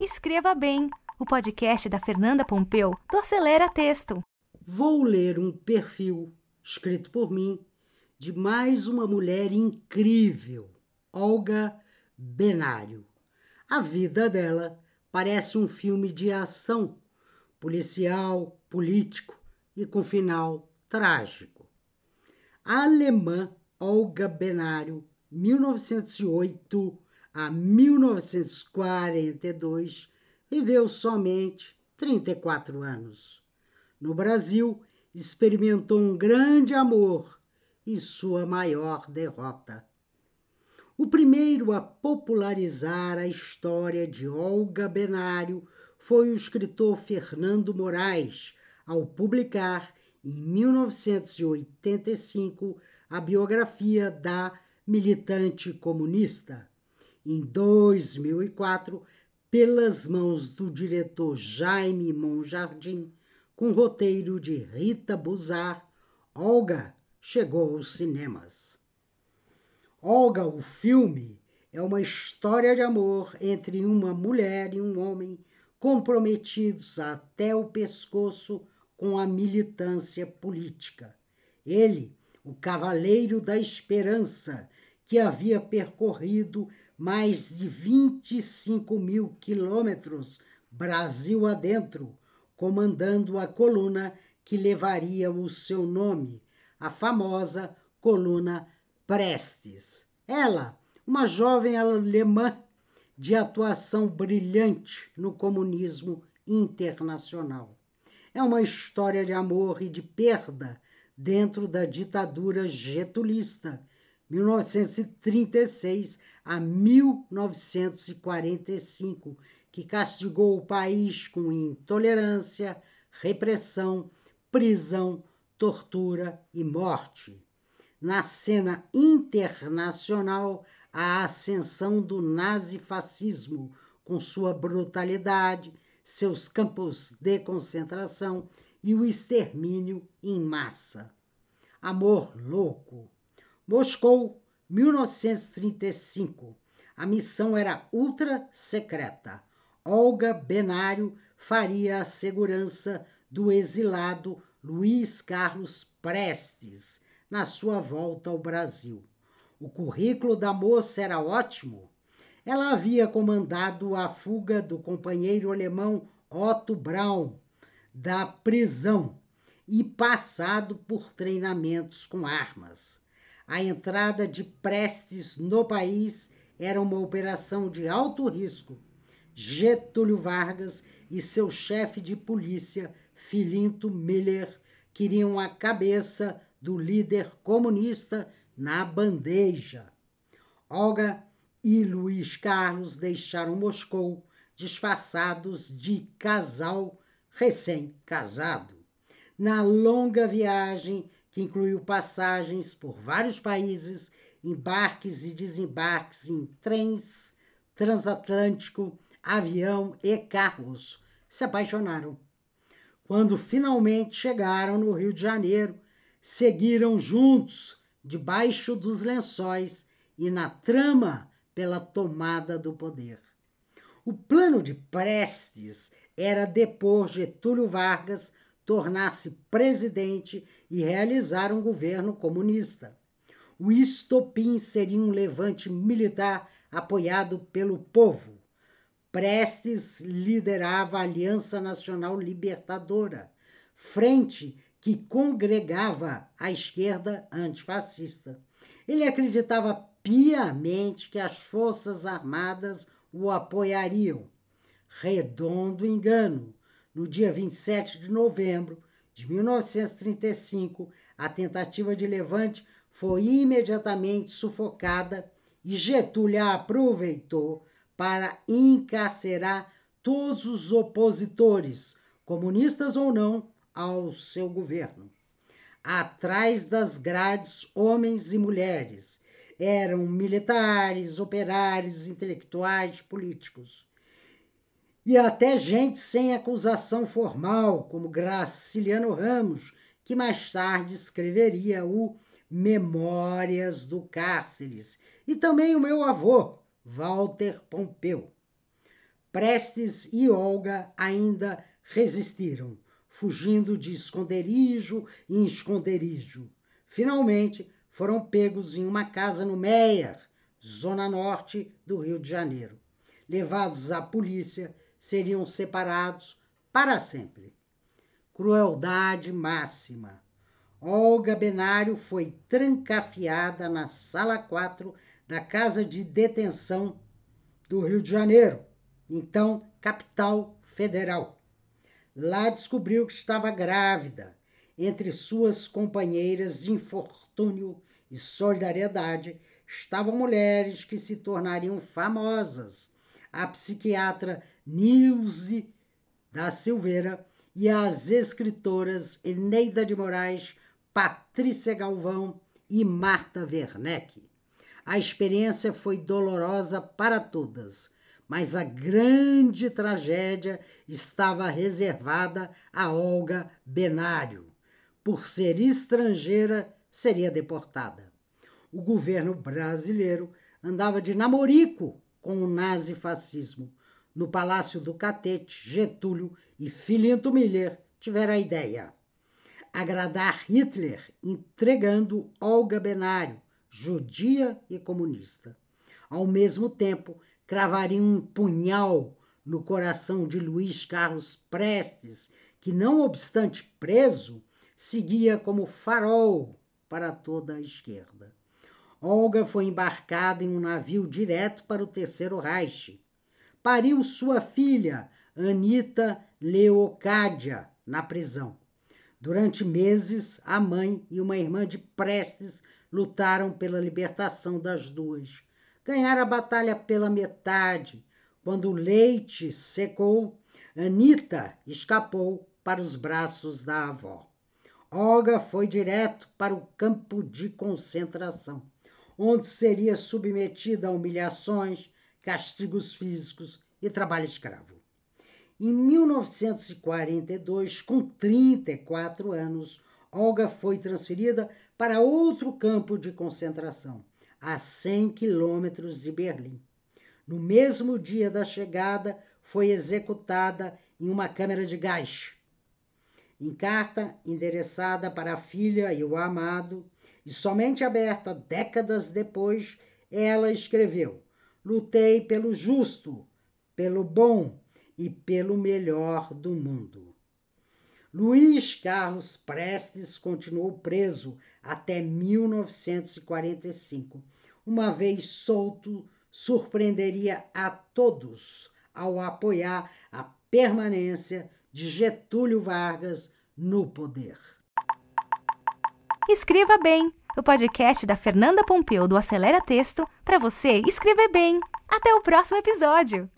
Escreva Bem, o podcast da Fernanda Pompeu do Acelera Texto. Vou ler um perfil escrito por mim de mais uma mulher incrível, Olga Benário. A vida dela parece um filme de ação, policial, político e com final trágico. A alemã Olga Benário, 1908 a 1942, viveu somente 34 anos. No Brasil, experimentou um grande amor e sua maior derrota. O primeiro a popularizar a história de Olga Benário foi o escritor Fernando Moraes, ao publicar, em 1985, a biografia da militante comunista. Em 2004, pelas mãos do diretor Jaime Monjardim, com roteiro de Rita Buzar, Olga chegou aos cinemas. Olga, o filme, é uma história de amor entre uma mulher e um homem comprometidos até o pescoço com a militância política. Ele, o cavaleiro da esperança, que havia percorrido mais de 25 mil quilômetros Brasil adentro, comandando a coluna que levaria o seu nome, a famosa coluna Prestes. Ela, uma jovem alemã de atuação brilhante no comunismo internacional. É uma história de amor e de perda dentro da ditadura getulista, 1936 a 1945, que castigou o país com intolerância, repressão, prisão, tortura e morte. Na cena internacional, a ascensão do nazifascismo, com sua brutalidade, seus campos de concentração e o extermínio em massa. Amor louco. Moscou, 1935. A missão era ultra secreta. Olga Benário faria a segurança do exilado Luiz Carlos Prestes na sua volta ao Brasil. O currículo da moça era ótimo. Ela havia comandado a fuga do companheiro alemão Otto Braun da prisão e passado por treinamentos com armas. A entrada de Prestes no país era uma operação de alto risco. Getúlio Vargas e seu chefe de polícia, Filinto Miller, queriam a cabeça do líder comunista na bandeja. Olga e Luiz Carlos deixaram Moscou disfarçados de casal recém-casado. Na longa viagem, que incluiu passagens por vários países, embarques e desembarques em trens, transatlântico, avião e carros, se apaixonaram. Quando finalmente chegaram no Rio de Janeiro, seguiram juntos debaixo dos lençóis e na trama pela tomada do poder. O plano de Prestes era depor Getúlio Vargas, tornar-se presidente e realizar um governo comunista. O estopim seria um levante militar apoiado pelo povo. Prestes liderava a Aliança Nacional Libertadora, frente que congregava a esquerda antifascista. Ele acreditava piamente que as Forças Armadas o apoiariam redondo engano. No dia 27 de novembro de 1935, a tentativa de levante foi imediatamente sufocada e Getúlio a aproveitou para encarcerar todos os opositores, comunistas ou não, ao seu governo. Atrás das grades, homens e mulheres eram militares, operários, intelectuais, políticos e até gente sem acusação formal, como Graciliano Ramos, que mais tarde escreveria o Memórias do Cárceres, e também o meu avô, Walter Pompeu. Prestes e Olga ainda resistiram, fugindo de esconderijo em esconderijo. Finalmente, foram pegos em uma casa no Meier, zona norte do Rio de Janeiro. Levados à polícia, seriam separados para sempre. Crueldade máxima. Olga Benário foi trancafiada na sala 4 da Casa de Detenção do Rio de Janeiro, então capital federal. Lá descobriu que estava grávida. Entre suas companheiras de infortúnio e solidariedade estavam mulheres que se tornariam famosas. A psiquiatra Nilce da Silveira e as escritoras Eneida de Moraes, Patrícia Galvão e Marta Werneck. A experiência foi dolorosa para todas, mas a grande tragédia estava reservada a Olga Benário. Por ser estrangeira, seria deportada. O governo brasileiro andava de namorico com o nazifascismo. No Palácio do Catete, Getúlio e Filinto Miller tiveram a ideia. Agradar Hitler entregando Olga Benário, judia e comunista. Ao mesmo tempo, cravariam um punhal no coração de Luiz Carlos Prestes, que, não obstante preso, seguia como farol para toda a esquerda. Olga foi embarcada em um navio direto para o Terceiro Reich. Pariu sua filha, Anita Leocádia, na prisão. Durante meses, a mãe e uma irmã de Prestes lutaram pela libertação das duas. Ganharam a batalha pela metade. Quando o leite secou, Anita escapou para os braços da avó. Olga foi direto para o campo de concentração, onde seria submetida a humilhações, castigos físicos e trabalho escravo. Em 1942, com 34 anos, Olga foi transferida para outro campo de concentração, a 100 quilômetros de Berlim. No mesmo dia da chegada, foi executada em uma câmara de gás em carta endereçada para a filha e o amado, e somente aberta décadas depois, ela escreveu: Lutei pelo justo, pelo bom e pelo melhor do mundo. Luiz Carlos Prestes continuou preso até 1945. Uma vez solto, surpreenderia a todos ao apoiar a permanência de Getúlio Vargas no poder. Escreva Bem, o podcast da Fernanda Pompeu do Acelera Texto para você escrever bem. Até o próximo episódio!